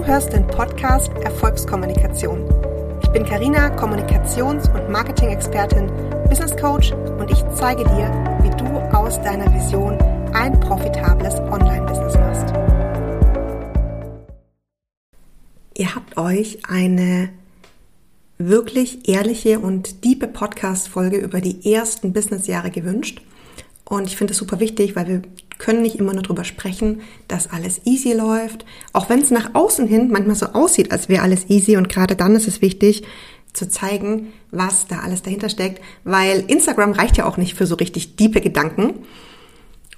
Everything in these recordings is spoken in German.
Du hörst den Podcast Erfolgskommunikation. Ich bin Karina, Kommunikations- und Marketing-Expertin, Business Coach und ich zeige dir, wie du aus deiner Vision ein profitables Online-Business machst. Ihr habt euch eine wirklich ehrliche und diepe Podcast-Folge über die ersten Businessjahre gewünscht. Und ich finde es super wichtig, weil wir können nicht immer nur darüber sprechen, dass alles easy läuft. Auch wenn es nach außen hin manchmal so aussieht, als wäre alles easy. Und gerade dann ist es wichtig, zu zeigen, was da alles dahinter steckt. Weil Instagram reicht ja auch nicht für so richtig diepe Gedanken.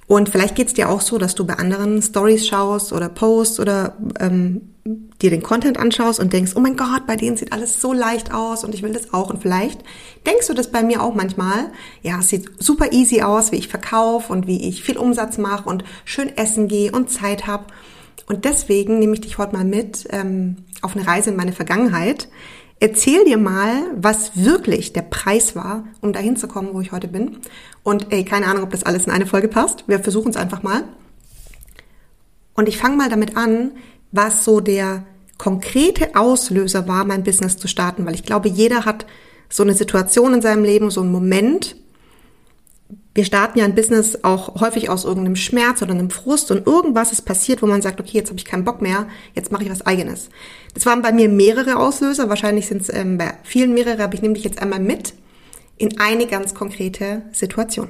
Und vielleicht geht es dir auch so, dass du bei anderen Stories schaust oder Posts oder ähm, dir den Content anschaust und denkst, oh mein Gott, bei denen sieht alles so leicht aus und ich will das auch. Und vielleicht denkst du das bei mir auch manchmal. Ja, es sieht super easy aus, wie ich verkaufe und wie ich viel Umsatz mache und schön essen gehe und Zeit habe. Und deswegen nehme ich dich heute mal mit ähm, auf eine Reise in meine Vergangenheit. Erzähl dir mal, was wirklich der Preis war, um dahin zu kommen, wo ich heute bin. Und ey, keine Ahnung, ob das alles in eine Folge passt. Wir versuchen es einfach mal. Und ich fange mal damit an, was so der konkrete Auslöser war, mein Business zu starten, weil ich glaube, jeder hat so eine Situation in seinem Leben, so einen Moment, wir starten ja ein Business auch häufig aus irgendeinem Schmerz oder einem Frust und irgendwas ist passiert, wo man sagt, okay, jetzt habe ich keinen Bock mehr, jetzt mache ich was eigenes. Das waren bei mir mehrere Auslöser, wahrscheinlich sind es ähm, bei vielen mehrere, aber ich nehme dich jetzt einmal mit in eine ganz konkrete Situation.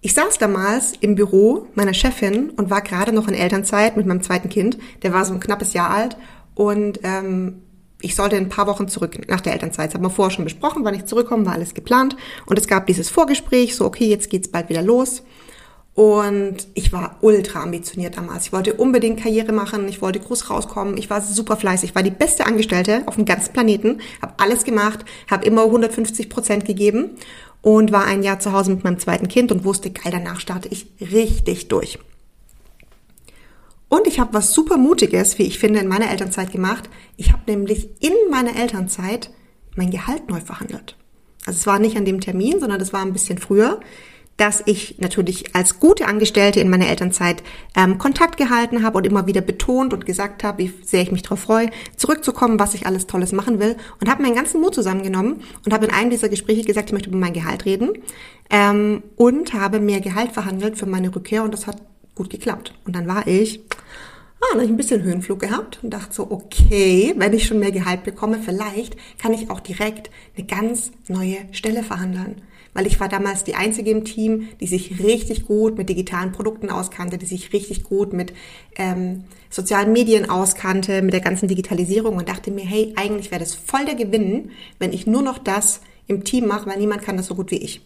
Ich saß damals im Büro meiner Chefin und war gerade noch in Elternzeit mit meinem zweiten Kind. Der war so ein knappes Jahr alt und ähm, ich sollte ein paar Wochen zurück nach der Elternzeit. Das haben wir vorher schon besprochen, wann ich zurückkomme, war alles geplant. Und es gab dieses Vorgespräch, so okay, jetzt geht's bald wieder los. Und ich war ultra ambitioniert damals. Ich wollte unbedingt Karriere machen, ich wollte groß rauskommen, ich war super fleißig, ich war die beste Angestellte auf dem ganzen Planeten, habe alles gemacht, habe immer 150 Prozent gegeben und war ein Jahr zu Hause mit meinem zweiten Kind und wusste, geil, danach starte ich richtig durch. Und ich habe was super Mutiges, wie ich finde, in meiner Elternzeit gemacht. Ich habe nämlich in meiner Elternzeit mein Gehalt neu verhandelt. Also es war nicht an dem Termin, sondern das war ein bisschen früher, dass ich natürlich als gute Angestellte in meiner Elternzeit ähm, Kontakt gehalten habe und immer wieder betont und gesagt habe, wie sehr ich mich darauf freue, zurückzukommen, was ich alles Tolles machen will und habe meinen ganzen Mut zusammengenommen und habe in einem dieser Gespräche gesagt, ich möchte über mein Gehalt reden ähm, und habe mehr Gehalt verhandelt für meine Rückkehr und das hat gut geklappt. Und dann war ich, ah, dann habe ich ein bisschen Höhenflug gehabt und dachte so, okay, wenn ich schon mehr Gehalt bekomme, vielleicht kann ich auch direkt eine ganz neue Stelle verhandeln. Weil ich war damals die einzige im Team, die sich richtig gut mit digitalen Produkten auskannte, die sich richtig gut mit ähm, sozialen Medien auskannte, mit der ganzen Digitalisierung und dachte mir, hey, eigentlich wäre das voll der Gewinn, wenn ich nur noch das im Team mache, weil niemand kann das so gut wie ich.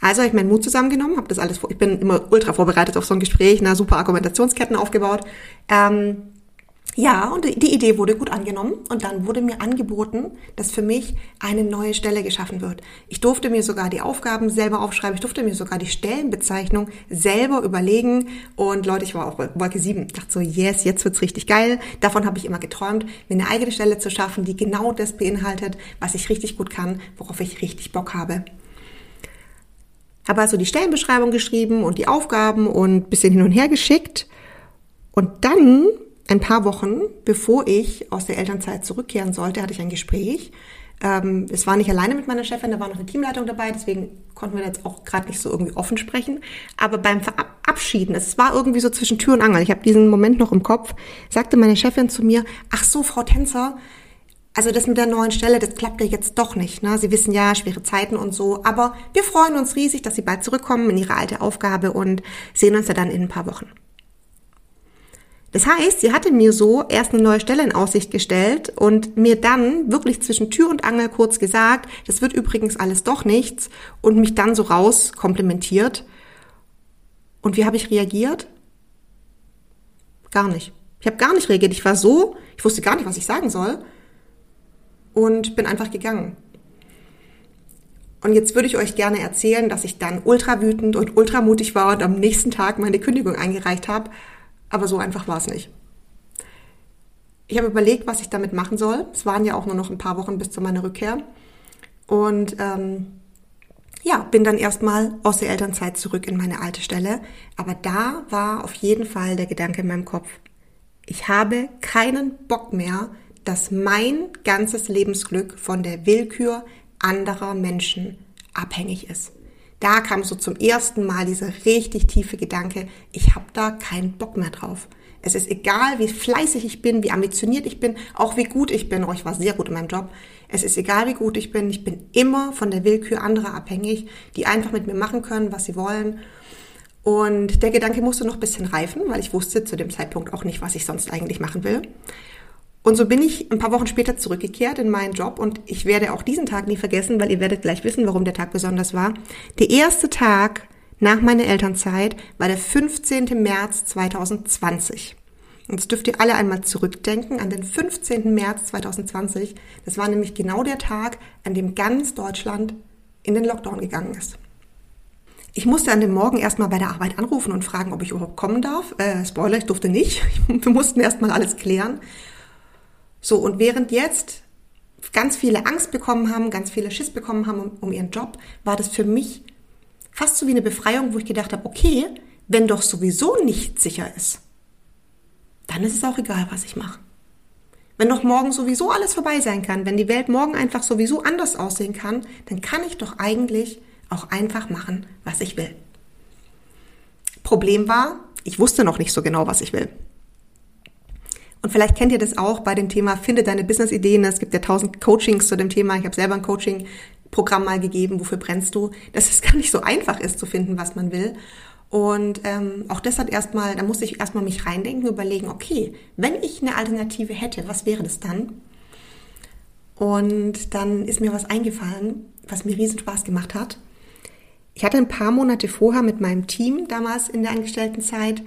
Also habe ich meinen Mut zusammengenommen, habe das alles, vor, ich bin immer ultra vorbereitet auf so ein Gespräch, na super Argumentationsketten aufgebaut. Ähm, ja, und die Idee wurde gut angenommen und dann wurde mir angeboten, dass für mich eine neue Stelle geschaffen wird. Ich durfte mir sogar die Aufgaben selber aufschreiben, ich durfte mir sogar die Stellenbezeichnung selber überlegen und Leute, ich war auch Wolke 7, ich dachte so, yes, jetzt wird's richtig geil. Davon habe ich immer geträumt, mir eine eigene Stelle zu schaffen, die genau das beinhaltet, was ich richtig gut kann, worauf ich richtig Bock habe. Habe also die Stellenbeschreibung geschrieben und die Aufgaben und bisschen hin und her geschickt. Und dann, ein paar Wochen, bevor ich aus der Elternzeit zurückkehren sollte, hatte ich ein Gespräch. Ähm, es war nicht alleine mit meiner Chefin, da war noch eine Teamleitung dabei, deswegen konnten wir jetzt auch gerade nicht so irgendwie offen sprechen. Aber beim Verabschieden, es war irgendwie so zwischen Tür und Angel, ich habe diesen Moment noch im Kopf, sagte meine Chefin zu mir, ach so, Frau Tänzer, also das mit der neuen Stelle, das klappt ja jetzt doch nicht. Ne? Sie wissen ja, schwere Zeiten und so. Aber wir freuen uns riesig, dass Sie bald zurückkommen in Ihre alte Aufgabe und sehen uns ja dann in ein paar Wochen. Das heißt, sie hatte mir so erst eine neue Stelle in Aussicht gestellt und mir dann wirklich zwischen Tür und Angel kurz gesagt, das wird übrigens alles doch nichts und mich dann so raus komplimentiert. Und wie habe ich reagiert? Gar nicht. Ich habe gar nicht reagiert. Ich war so, ich wusste gar nicht, was ich sagen soll und bin einfach gegangen. Und jetzt würde ich euch gerne erzählen, dass ich dann ultra wütend und ultra mutig war und am nächsten Tag meine Kündigung eingereicht habe. Aber so einfach war es nicht. Ich habe überlegt, was ich damit machen soll. Es waren ja auch nur noch ein paar Wochen bis zu meiner Rückkehr. Und ähm, ja, bin dann erstmal aus der Elternzeit zurück in meine alte Stelle. Aber da war auf jeden Fall der Gedanke in meinem Kopf, Ich habe keinen Bock mehr, dass mein ganzes Lebensglück von der Willkür anderer Menschen abhängig ist. Da kam so zum ersten Mal dieser richtig tiefe Gedanke, ich habe da keinen Bock mehr drauf. Es ist egal, wie fleißig ich bin, wie ambitioniert ich bin, auch wie gut ich bin. Oh, ich war sehr gut in meinem Job. Es ist egal, wie gut ich bin. Ich bin immer von der Willkür anderer abhängig, die einfach mit mir machen können, was sie wollen. Und der Gedanke musste noch ein bisschen reifen, weil ich wusste zu dem Zeitpunkt auch nicht, was ich sonst eigentlich machen will. Und so bin ich ein paar Wochen später zurückgekehrt in meinen Job und ich werde auch diesen Tag nie vergessen, weil ihr werdet gleich wissen, warum der Tag besonders war. Der erste Tag nach meiner Elternzeit war der 15. März 2020. Und jetzt dürft ihr alle einmal zurückdenken an den 15. März 2020. Das war nämlich genau der Tag, an dem ganz Deutschland in den Lockdown gegangen ist. Ich musste an dem Morgen erstmal bei der Arbeit anrufen und fragen, ob ich überhaupt kommen darf. Äh, Spoiler, ich durfte nicht. Wir mussten erstmal alles klären. So, und während jetzt ganz viele Angst bekommen haben, ganz viele Schiss bekommen haben um, um ihren Job, war das für mich fast so wie eine Befreiung, wo ich gedacht habe, okay, wenn doch sowieso nicht sicher ist, dann ist es auch egal, was ich mache. Wenn doch morgen sowieso alles vorbei sein kann, wenn die Welt morgen einfach sowieso anders aussehen kann, dann kann ich doch eigentlich auch einfach machen, was ich will. Problem war, ich wusste noch nicht so genau, was ich will. Und vielleicht kennt ihr das auch bei dem Thema Finde deine Business-Ideen. Es gibt ja tausend Coachings zu dem Thema. Ich habe selber ein Coaching-Programm mal gegeben, wofür brennst du, dass es gar nicht so einfach ist zu finden, was man will. Und ähm, auch das hat erstmal, da musste ich erstmal mich reindenken, überlegen, okay, wenn ich eine Alternative hätte, was wäre das dann? Und dann ist mir was eingefallen, was mir riesen Spaß gemacht hat. Ich hatte ein paar Monate vorher mit meinem Team damals in der Angestelltenzeit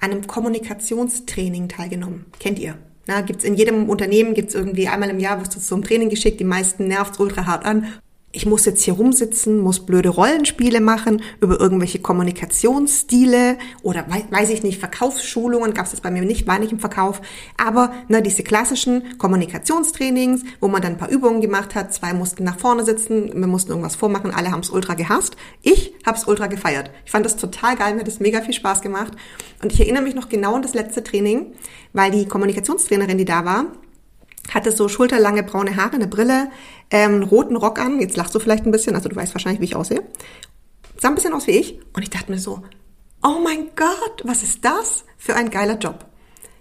einem Kommunikationstraining teilgenommen. Kennt ihr? Na, gibt's in jedem Unternehmen gibt's irgendwie einmal im Jahr wirst du zum Training geschickt. Die meisten nervt's ultra hart an ich muss jetzt hier rumsitzen, muss blöde Rollenspiele machen über irgendwelche Kommunikationsstile oder weiß ich nicht, Verkaufsschulungen gab es das bei mir nicht, war nicht im Verkauf, aber ne, diese klassischen Kommunikationstrainings, wo man dann ein paar Übungen gemacht hat, zwei mussten nach vorne sitzen, wir mussten irgendwas vormachen, alle haben es ultra gehasst. Ich habe es ultra gefeiert. Ich fand das total geil, mir hat das mega viel Spaß gemacht und ich erinnere mich noch genau an das letzte Training, weil die Kommunikationstrainerin, die da war, hatte so schulterlange braune Haare, eine Brille, ähm, einen roten Rock an. Jetzt lachst du vielleicht ein bisschen, also du weißt wahrscheinlich, wie ich aussehe. Sah ein bisschen aus wie ich. Und ich dachte mir so, oh mein Gott, was ist das für ein geiler Job?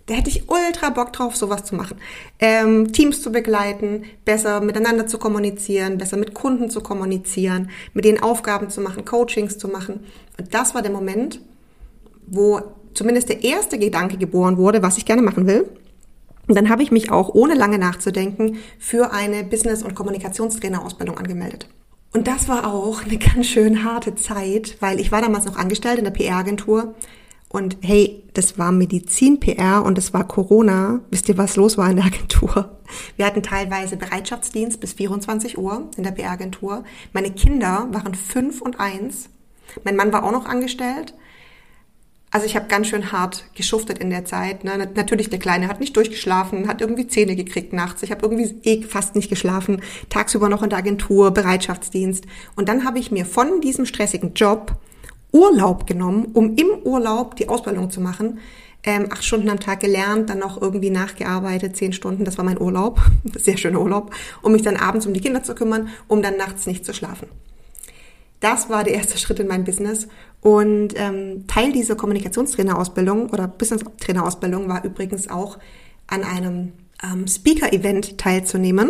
Da hätte ich ultra Bock drauf, sowas zu machen. Ähm, Teams zu begleiten, besser miteinander zu kommunizieren, besser mit Kunden zu kommunizieren, mit denen Aufgaben zu machen, Coachings zu machen. Und das war der Moment, wo zumindest der erste Gedanke geboren wurde, was ich gerne machen will. Und dann habe ich mich auch, ohne lange nachzudenken, für eine Business- und Kommunikationstrainerausbildung angemeldet. Und das war auch eine ganz schön harte Zeit, weil ich war damals noch angestellt in der PR-Agentur. Und hey, das war Medizin-PR und es war Corona. Wisst ihr, was los war in der Agentur? Wir hatten teilweise Bereitschaftsdienst bis 24 Uhr in der PR-Agentur. Meine Kinder waren fünf und eins. Mein Mann war auch noch angestellt. Also ich habe ganz schön hart geschuftet in der Zeit. Ne? Natürlich, der Kleine hat nicht durchgeschlafen, hat irgendwie Zähne gekriegt nachts. Ich habe irgendwie eh fast nicht geschlafen. Tagsüber noch in der Agentur, Bereitschaftsdienst. Und dann habe ich mir von diesem stressigen Job Urlaub genommen, um im Urlaub die Ausbildung zu machen. Ähm, acht Stunden am Tag gelernt, dann noch irgendwie nachgearbeitet, zehn Stunden, das war mein Urlaub, sehr schöner Urlaub, um mich dann abends um die Kinder zu kümmern, um dann nachts nicht zu schlafen. Das war der erste Schritt in mein Business. Und ähm, Teil dieser Kommunikationstrainerausbildung oder Business-Trainerausbildung war übrigens auch an einem ähm, Speaker-Event teilzunehmen.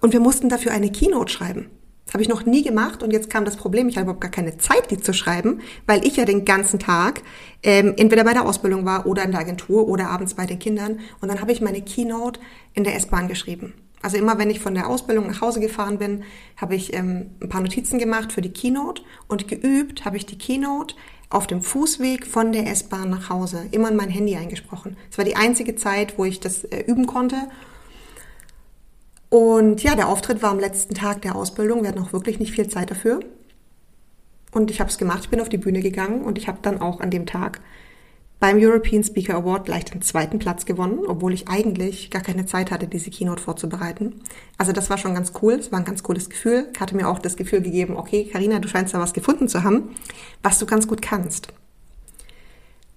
Und wir mussten dafür eine Keynote schreiben. Das habe ich noch nie gemacht und jetzt kam das Problem, ich habe überhaupt gar keine Zeit, die zu schreiben, weil ich ja den ganzen Tag ähm, entweder bei der Ausbildung war oder in der Agentur oder abends bei den Kindern. Und dann habe ich meine Keynote in der S-Bahn geschrieben. Also immer wenn ich von der Ausbildung nach Hause gefahren bin, habe ich ähm, ein paar Notizen gemacht für die Keynote und geübt habe ich die Keynote auf dem Fußweg von der S-Bahn nach Hause immer in mein Handy eingesprochen. Es war die einzige Zeit, wo ich das äh, üben konnte. Und ja, der Auftritt war am letzten Tag der Ausbildung. Wir hatten auch wirklich nicht viel Zeit dafür. Und ich habe es gemacht. Ich bin auf die Bühne gegangen und ich habe dann auch an dem Tag beim European Speaker Award gleich den zweiten Platz gewonnen, obwohl ich eigentlich gar keine Zeit hatte, diese Keynote vorzubereiten. Also das war schon ganz cool, es war ein ganz cooles Gefühl. Hatte mir auch das Gefühl gegeben, okay, Karina, du scheinst da was gefunden zu haben, was du ganz gut kannst.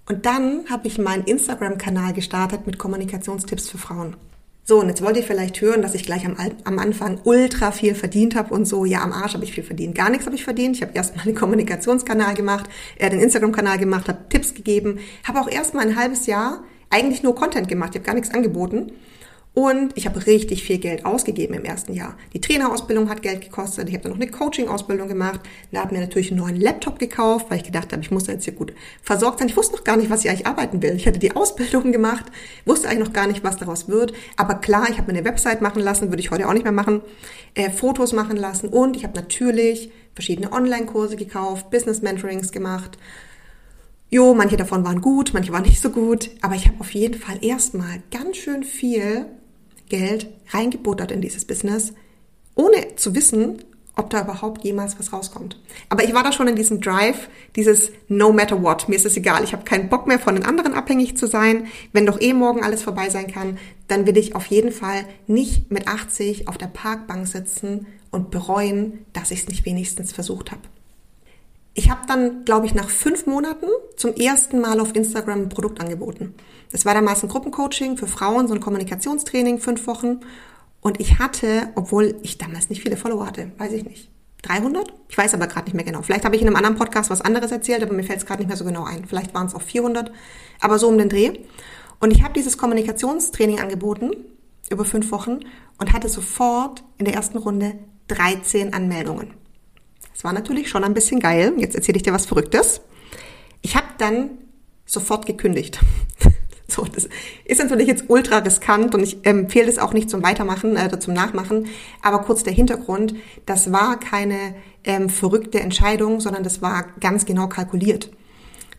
Und dann habe ich meinen Instagram-Kanal gestartet mit Kommunikationstipps für Frauen. So, und jetzt wollt ihr vielleicht hören, dass ich gleich am, am Anfang ultra viel verdient habe und so. Ja, am Arsch habe ich viel verdient. Gar nichts habe ich verdient. Ich habe erstmal den Kommunikationskanal gemacht, äh, den Instagram-Kanal gemacht, habe Tipps gegeben, habe auch erstmal ein halbes Jahr eigentlich nur Content gemacht. Ich habe gar nichts angeboten. Und ich habe richtig viel Geld ausgegeben im ersten Jahr. Die Trainerausbildung hat Geld gekostet. Ich habe dann noch eine Coaching-Ausbildung gemacht. Da habe mir natürlich einen neuen Laptop gekauft, weil ich gedacht habe, ich muss jetzt hier gut versorgt sein. Ich wusste noch gar nicht, was ich eigentlich arbeiten will. Ich hatte die Ausbildung gemacht, wusste eigentlich noch gar nicht, was daraus wird. Aber klar, ich habe mir eine Website machen lassen, würde ich heute auch nicht mehr machen, äh, Fotos machen lassen. Und ich habe natürlich verschiedene Online-Kurse gekauft, Business-Mentorings gemacht. Jo, manche davon waren gut, manche waren nicht so gut. Aber ich habe auf jeden Fall erstmal ganz schön viel Geld reingebuttert in dieses Business, ohne zu wissen, ob da überhaupt jemals was rauskommt. Aber ich war da schon in diesem Drive, dieses No matter what, mir ist es egal, ich habe keinen Bock mehr von den anderen abhängig zu sein. Wenn doch eh morgen alles vorbei sein kann, dann will ich auf jeden Fall nicht mit 80 auf der Parkbank sitzen und bereuen, dass ich es nicht wenigstens versucht habe. Ich habe dann, glaube ich, nach fünf Monaten zum ersten Mal auf Instagram ein Produkt angeboten. Das war damals ein Gruppencoaching für Frauen, so ein Kommunikationstraining, fünf Wochen. Und ich hatte, obwohl ich damals nicht viele Follower hatte, weiß ich nicht, 300? Ich weiß aber gerade nicht mehr genau. Vielleicht habe ich in einem anderen Podcast was anderes erzählt, aber mir fällt es gerade nicht mehr so genau ein. Vielleicht waren es auch 400, aber so um den Dreh. Und ich habe dieses Kommunikationstraining angeboten über fünf Wochen und hatte sofort in der ersten Runde 13 Anmeldungen. Das war natürlich schon ein bisschen geil. Jetzt erzähle ich dir was Verrücktes. Ich habe dann sofort gekündigt. So, das ist natürlich jetzt ultra riskant und ich empfehle es auch nicht zum Weitermachen äh, oder zum Nachmachen. Aber kurz der Hintergrund, das war keine ähm, verrückte Entscheidung, sondern das war ganz genau kalkuliert.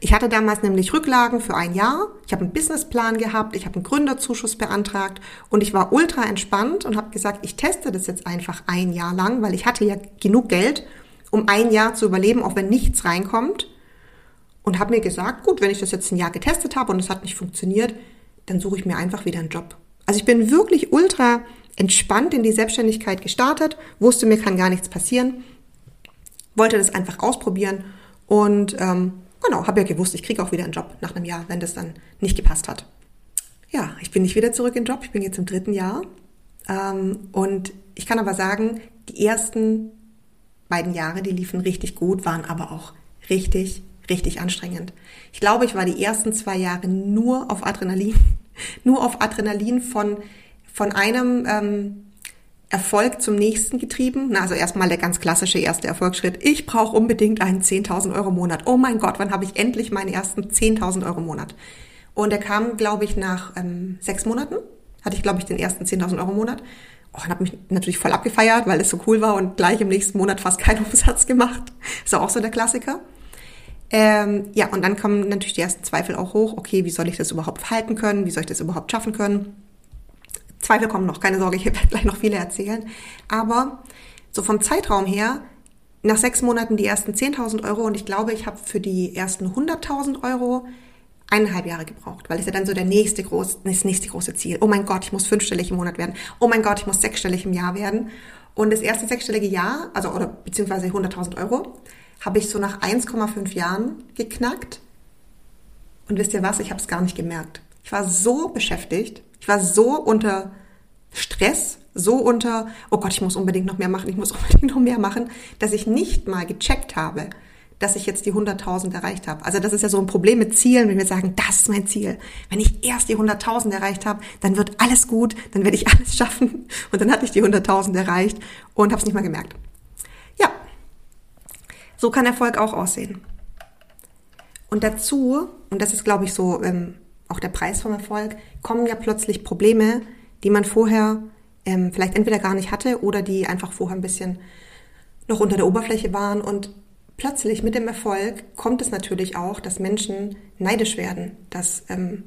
Ich hatte damals nämlich Rücklagen für ein Jahr. Ich habe einen Businessplan gehabt, ich habe einen Gründerzuschuss beantragt und ich war ultra entspannt und habe gesagt, ich teste das jetzt einfach ein Jahr lang, weil ich hatte ja genug Geld, um ein Jahr zu überleben, auch wenn nichts reinkommt. Und habe mir gesagt, gut, wenn ich das jetzt ein Jahr getestet habe und es hat nicht funktioniert, dann suche ich mir einfach wieder einen Job. Also ich bin wirklich ultra entspannt in die Selbstständigkeit gestartet, wusste mir kann gar nichts passieren, wollte das einfach ausprobieren und ähm, genau, habe ja gewusst, ich kriege auch wieder einen Job nach einem Jahr, wenn das dann nicht gepasst hat. Ja, ich bin nicht wieder zurück in den Job, ich bin jetzt im dritten Jahr ähm, und ich kann aber sagen, die ersten beiden Jahre, die liefen richtig gut, waren aber auch richtig, richtig anstrengend. Ich glaube, ich war die ersten zwei Jahre nur auf Adrenalin, nur auf Adrenalin von, von einem ähm, Erfolg zum nächsten getrieben. Na, also erstmal der ganz klassische erste Erfolgsschritt. Ich brauche unbedingt einen 10.000 Euro Monat. Oh mein Gott, wann habe ich endlich meinen ersten 10.000 Euro Monat? Und der kam, glaube ich, nach ähm, sechs Monaten. Hatte ich, glaube ich, den ersten 10.000 Euro Monat und habe mich natürlich voll abgefeiert, weil es so cool war und gleich im nächsten Monat fast keinen Umsatz gemacht. Ist auch so der Klassiker. Ähm, ja, und dann kommen natürlich die ersten Zweifel auch hoch. Okay, wie soll ich das überhaupt halten können? Wie soll ich das überhaupt schaffen können? Zweifel kommen noch, keine Sorge, ich werde gleich noch viele erzählen. Aber so vom Zeitraum her, nach sechs Monaten die ersten 10.000 Euro und ich glaube, ich habe für die ersten 100.000 Euro eineinhalb Jahre gebraucht, weil es ja dann so der nächste groß, das nächste große Ziel. Oh mein Gott, ich muss fünfstellig im Monat werden. Oh mein Gott, ich muss sechsstellig im Jahr werden. Und das erste sechsstellige Jahr, also oder beziehungsweise 100.000 Euro, habe ich so nach 1,5 Jahren geknackt. Und wisst ihr was? Ich habe es gar nicht gemerkt. Ich war so beschäftigt, ich war so unter Stress, so unter, oh Gott, ich muss unbedingt noch mehr machen, ich muss unbedingt noch mehr machen, dass ich nicht mal gecheckt habe, dass ich jetzt die 100.000 erreicht habe. Also das ist ja so ein Problem mit Zielen, wenn wir sagen, das ist mein Ziel. Wenn ich erst die 100.000 erreicht habe, dann wird alles gut, dann werde ich alles schaffen. Und dann hatte ich die 100.000 erreicht und habe es nicht mal gemerkt. Ja, so kann Erfolg auch aussehen. Und dazu, und das ist, glaube ich, so ähm, auch der Preis vom Erfolg, kommen ja plötzlich Probleme, die man vorher ähm, vielleicht entweder gar nicht hatte oder die einfach vorher ein bisschen noch unter der Oberfläche waren. Und plötzlich mit dem Erfolg kommt es natürlich auch, dass Menschen neidisch werden, dass ähm,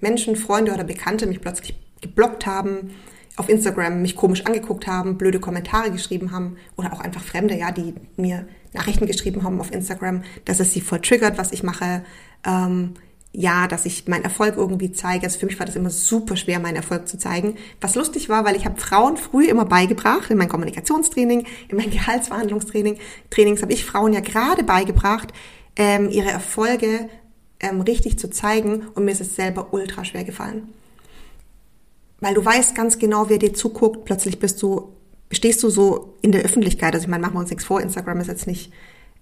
Menschen, Freunde oder Bekannte mich plötzlich geblockt haben, auf Instagram mich komisch angeguckt haben, blöde Kommentare geschrieben haben oder auch einfach Fremde, ja, die mir Nachrichten geschrieben haben auf Instagram, dass es sie voll triggert, was ich mache. Ähm, ja, dass ich meinen Erfolg irgendwie zeige. Also für mich war das immer super schwer, meinen Erfolg zu zeigen. Was lustig war, weil ich habe Frauen früh immer beigebracht, in mein Kommunikationstraining, in mein Gehaltsverhandlungstraining, Trainings habe ich Frauen ja gerade beigebracht, ähm, ihre Erfolge ähm, richtig zu zeigen und mir ist es selber ultra schwer gefallen. Weil du weißt ganz genau, wer dir zuguckt, plötzlich bist du, stehst du so in der Öffentlichkeit. Also ich meine, machen wir uns nichts vor, Instagram ist jetzt nicht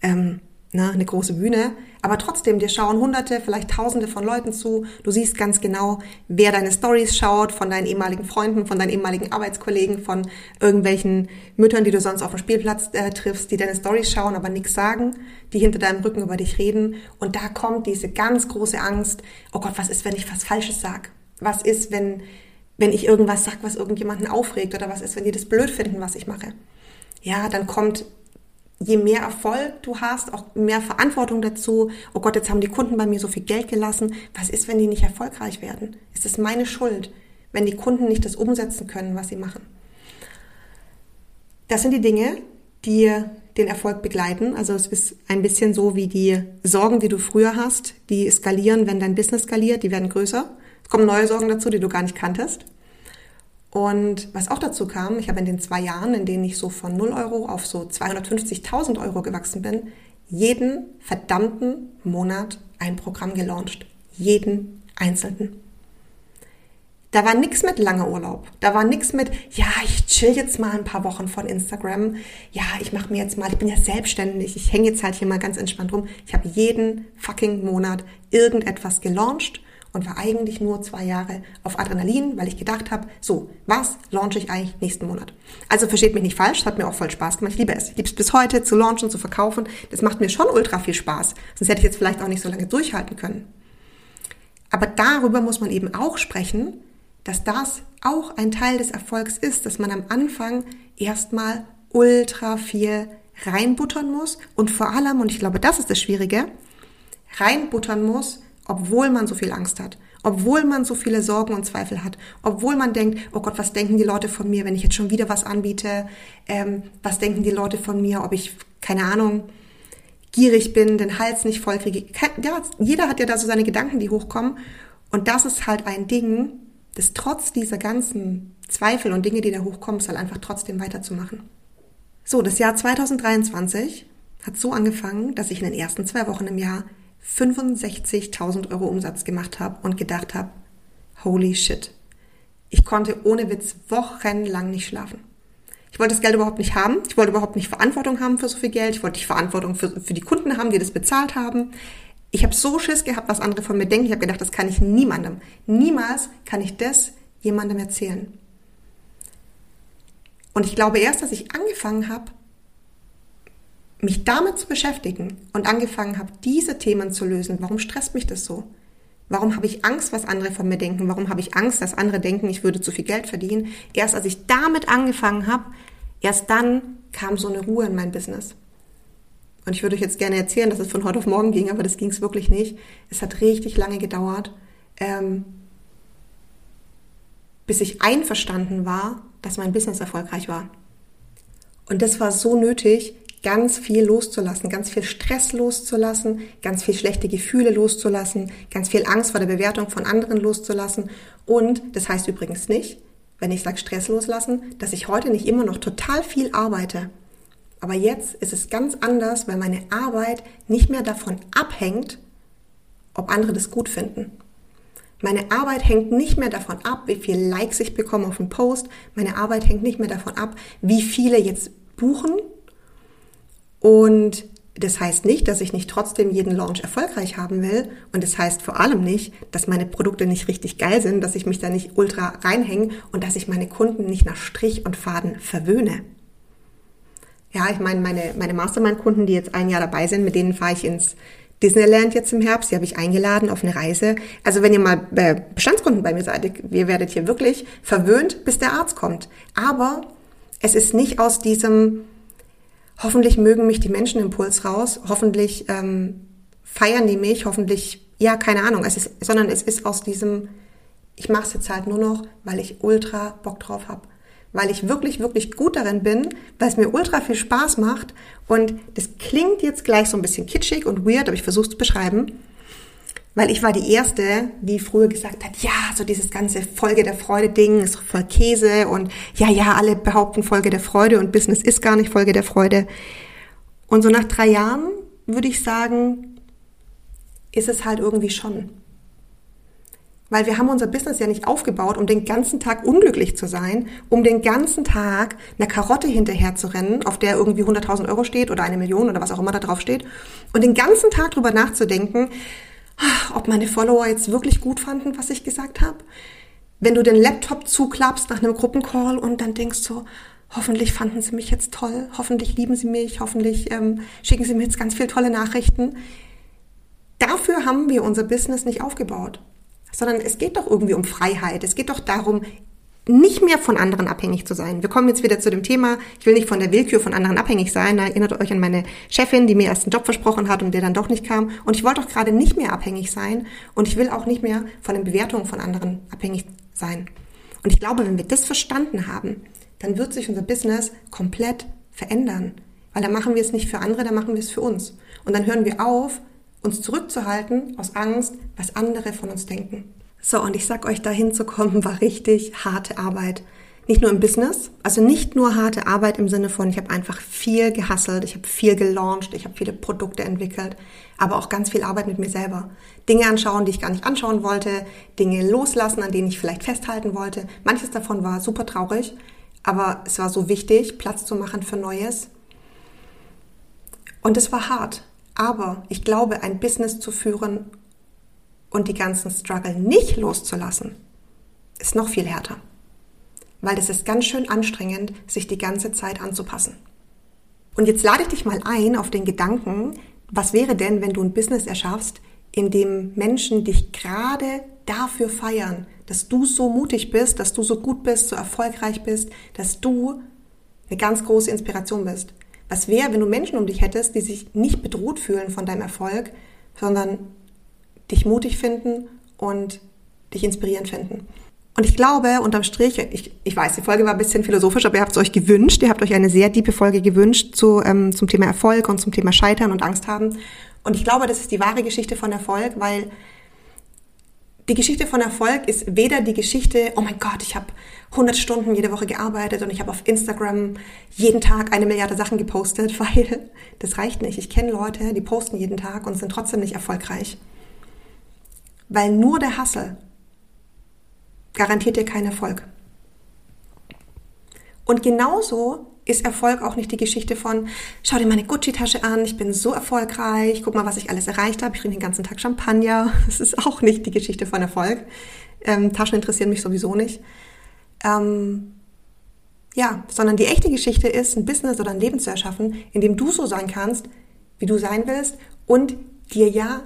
ähm, ne, eine große Bühne, aber trotzdem, dir schauen hunderte, vielleicht tausende von Leuten zu. Du siehst ganz genau, wer deine Stories schaut, von deinen ehemaligen Freunden, von deinen ehemaligen Arbeitskollegen, von irgendwelchen Müttern, die du sonst auf dem Spielplatz äh, triffst, die deine Stories schauen, aber nichts sagen, die hinter deinem Rücken über dich reden. Und da kommt diese ganz große Angst, oh Gott, was ist, wenn ich was Falsches sag? Was ist, wenn, wenn ich irgendwas sag, was irgendjemanden aufregt? Oder was ist, wenn die das blöd finden, was ich mache? Ja, dann kommt je mehr Erfolg du hast, auch mehr Verantwortung dazu. Oh Gott, jetzt haben die Kunden bei mir so viel Geld gelassen. Was ist, wenn die nicht erfolgreich werden? Ist es meine Schuld, wenn die Kunden nicht das umsetzen können, was sie machen? Das sind die Dinge, die den Erfolg begleiten. Also es ist ein bisschen so wie die Sorgen, die du früher hast, die skalieren, wenn dein Business skaliert, die werden größer. Es kommen neue Sorgen dazu, die du gar nicht kanntest. Und was auch dazu kam, ich habe in den zwei Jahren, in denen ich so von 0 Euro auf so 250.000 Euro gewachsen bin, jeden verdammten Monat ein Programm gelauncht. Jeden einzelnen. Da war nichts mit langer Urlaub. Da war nichts mit, ja, ich chill jetzt mal ein paar Wochen von Instagram. Ja, ich mache mir jetzt mal, ich bin ja selbstständig, ich hänge jetzt halt hier mal ganz entspannt rum. Ich habe jeden fucking Monat irgendetwas gelauncht und war eigentlich nur zwei Jahre auf Adrenalin, weil ich gedacht habe, so, was launche ich eigentlich nächsten Monat? Also versteht mich nicht falsch, hat mir auch voll Spaß gemacht. Ich liebe es. Ich liebe es bis heute zu launchen, zu verkaufen. Das macht mir schon ultra viel Spaß. Sonst hätte ich jetzt vielleicht auch nicht so lange durchhalten können. Aber darüber muss man eben auch sprechen, dass das auch ein Teil des Erfolgs ist, dass man am Anfang erstmal ultra viel reinbuttern muss und vor allem, und ich glaube, das ist das Schwierige, reinbuttern muss, obwohl man so viel Angst hat, obwohl man so viele Sorgen und Zweifel hat, obwohl man denkt, oh Gott, was denken die Leute von mir, wenn ich jetzt schon wieder was anbiete? Ähm, was denken die Leute von mir, ob ich, keine Ahnung, gierig bin, den Hals nicht voll kriege? Ja, jeder hat ja da so seine Gedanken, die hochkommen. Und das ist halt ein Ding, das trotz dieser ganzen Zweifel und Dinge, die da hochkommen, ist halt einfach trotzdem weiterzumachen. So, das Jahr 2023 hat so angefangen, dass ich in den ersten zwei Wochen im Jahr 65.000 Euro Umsatz gemacht habe und gedacht habe, holy shit. Ich konnte ohne Witz wochenlang nicht schlafen. Ich wollte das Geld überhaupt nicht haben. Ich wollte überhaupt nicht Verantwortung haben für so viel Geld. Ich wollte nicht Verantwortung für, für die Kunden haben, die das bezahlt haben. Ich habe so Schiss gehabt, was andere von mir denken. Ich habe gedacht, das kann ich niemandem. Niemals kann ich das jemandem erzählen. Und ich glaube erst, dass ich angefangen habe, mich damit zu beschäftigen und angefangen habe, diese Themen zu lösen, warum stresst mich das so? Warum habe ich Angst, was andere von mir denken? Warum habe ich Angst, dass andere denken, ich würde zu viel Geld verdienen? Erst als ich damit angefangen habe, erst dann kam so eine Ruhe in mein Business. Und ich würde euch jetzt gerne erzählen, dass es von heute auf morgen ging, aber das ging es wirklich nicht. Es hat richtig lange gedauert, ähm, bis ich einverstanden war, dass mein Business erfolgreich war. Und das war so nötig, ganz viel loszulassen, ganz viel Stress loszulassen, ganz viel schlechte Gefühle loszulassen, ganz viel Angst vor der Bewertung von anderen loszulassen. Und das heißt übrigens nicht, wenn ich sage Stress loslassen, dass ich heute nicht immer noch total viel arbeite. Aber jetzt ist es ganz anders, weil meine Arbeit nicht mehr davon abhängt, ob andere das gut finden. Meine Arbeit hängt nicht mehr davon ab, wie viel Likes ich bekomme auf einen Post. Meine Arbeit hängt nicht mehr davon ab, wie viele jetzt buchen und das heißt nicht, dass ich nicht trotzdem jeden Launch erfolgreich haben will. Und das heißt vor allem nicht, dass meine Produkte nicht richtig geil sind, dass ich mich da nicht ultra reinhänge und dass ich meine Kunden nicht nach Strich und Faden verwöhne. Ja, ich meine, meine, meine Mastermind-Kunden, die jetzt ein Jahr dabei sind, mit denen fahre ich ins Disneyland jetzt im Herbst. Die habe ich eingeladen auf eine Reise. Also wenn ihr mal Bestandskunden bei mir seid, ihr werdet hier wirklich verwöhnt, bis der Arzt kommt. Aber es ist nicht aus diesem hoffentlich mögen mich die Menschen Impuls raus, hoffentlich ähm, feiern die mich, hoffentlich, ja, keine Ahnung, es ist, sondern es ist aus diesem, ich mache es jetzt halt nur noch, weil ich ultra Bock drauf habe. Weil ich wirklich, wirklich gut darin bin, weil es mir ultra viel Spaß macht. Und das klingt jetzt gleich so ein bisschen kitschig und weird, aber ich versuche es zu beschreiben. Weil ich war die Erste, die früher gesagt hat, ja, so dieses ganze Folge der Freude-Ding ist voll Käse und ja, ja, alle behaupten Folge der Freude und Business ist gar nicht Folge der Freude. Und so nach drei Jahren würde ich sagen, ist es halt irgendwie schon. Weil wir haben unser Business ja nicht aufgebaut, um den ganzen Tag unglücklich zu sein, um den ganzen Tag einer Karotte hinterher zu rennen, auf der irgendwie 100.000 Euro steht oder eine Million oder was auch immer da drauf steht. Und den ganzen Tag drüber nachzudenken, ob meine Follower jetzt wirklich gut fanden, was ich gesagt habe. Wenn du den Laptop zuklappst nach einem Gruppencall und dann denkst so, hoffentlich fanden sie mich jetzt toll, hoffentlich lieben sie mich, hoffentlich ähm, schicken sie mir jetzt ganz viele tolle Nachrichten. Dafür haben wir unser Business nicht aufgebaut sondern es geht doch irgendwie um Freiheit. Es geht doch darum, nicht mehr von anderen abhängig zu sein. Wir kommen jetzt wieder zu dem Thema, ich will nicht von der Willkür von anderen abhängig sein. Da erinnert euch an meine Chefin, die mir erst einen Job versprochen hat und der dann doch nicht kam. Und ich wollte doch gerade nicht mehr abhängig sein und ich will auch nicht mehr von den Bewertungen von anderen abhängig sein. Und ich glaube, wenn wir das verstanden haben, dann wird sich unser Business komplett verändern. Weil dann machen wir es nicht für andere, dann machen wir es für uns. Und dann hören wir auf, uns zurückzuhalten aus Angst, was andere von uns denken. So, und ich sag euch, dahin zu kommen, war richtig harte Arbeit. Nicht nur im Business, also nicht nur harte Arbeit im Sinne von, ich habe einfach viel gehasselt, ich habe viel gelauncht, ich habe viele Produkte entwickelt, aber auch ganz viel Arbeit mit mir selber. Dinge anschauen, die ich gar nicht anschauen wollte, Dinge loslassen, an denen ich vielleicht festhalten wollte. Manches davon war super traurig, aber es war so wichtig, Platz zu machen für Neues. Und es war hart. Aber ich glaube, ein Business zu führen und die ganzen Struggle nicht loszulassen, ist noch viel härter. Weil es ist ganz schön anstrengend, sich die ganze Zeit anzupassen. Und jetzt lade ich dich mal ein auf den Gedanken, was wäre denn, wenn du ein Business erschaffst, in dem Menschen dich gerade dafür feiern, dass du so mutig bist, dass du so gut bist, so erfolgreich bist, dass du eine ganz große Inspiration bist. Was wäre, wenn du Menschen um dich hättest, die sich nicht bedroht fühlen von deinem Erfolg, sondern dich mutig finden und dich inspirierend finden? Und ich glaube, unterm Strich, ich, ich weiß, die Folge war ein bisschen philosophisch, aber ihr habt es euch gewünscht. Ihr habt euch eine sehr tiefe Folge gewünscht zu, ähm, zum Thema Erfolg und zum Thema Scheitern und Angst haben. Und ich glaube, das ist die wahre Geschichte von Erfolg, weil die Geschichte von Erfolg ist weder die Geschichte, oh mein Gott, ich habe 100 Stunden jede Woche gearbeitet und ich habe auf Instagram jeden Tag eine Milliarde Sachen gepostet, weil das reicht nicht. Ich kenne Leute, die posten jeden Tag und sind trotzdem nicht erfolgreich. Weil nur der Hassel garantiert dir keinen Erfolg. Und genauso ist Erfolg auch nicht die Geschichte von, schau dir meine Gucci-Tasche an, ich bin so erfolgreich, guck mal, was ich alles erreicht habe, ich trinke den ganzen Tag Champagner. Das ist auch nicht die Geschichte von Erfolg. Ähm, Taschen interessieren mich sowieso nicht. Ähm, ja, sondern die echte Geschichte ist, ein Business oder ein Leben zu erschaffen, in dem du so sein kannst, wie du sein willst und dir ja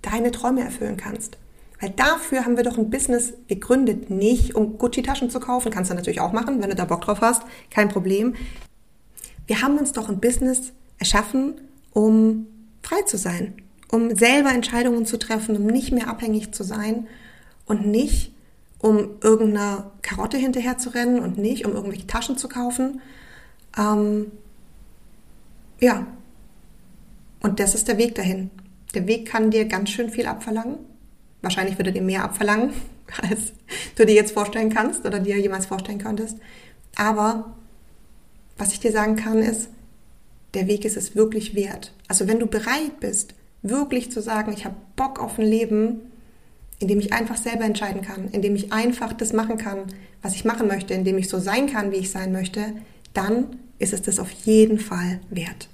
deine Träume erfüllen kannst. Weil dafür haben wir doch ein Business gegründet, nicht um Gucci-Taschen zu kaufen. Kannst du natürlich auch machen, wenn du da Bock drauf hast. Kein Problem. Wir haben uns doch ein Business erschaffen, um frei zu sein, um selber Entscheidungen zu treffen, um nicht mehr abhängig zu sein und nicht um irgendeiner Karotte hinterher zu rennen und nicht um irgendwelche Taschen zu kaufen. Ähm, ja. Und das ist der Weg dahin. Der Weg kann dir ganz schön viel abverlangen. Wahrscheinlich würde dir mehr abverlangen, als du dir jetzt vorstellen kannst oder dir jemals vorstellen könntest. Aber was ich dir sagen kann, ist, der Weg ist es wirklich wert. Also wenn du bereit bist, wirklich zu sagen, ich habe Bock auf ein Leben, in dem ich einfach selber entscheiden kann, in dem ich einfach das machen kann, was ich machen möchte, in dem ich so sein kann, wie ich sein möchte, dann ist es das auf jeden Fall wert.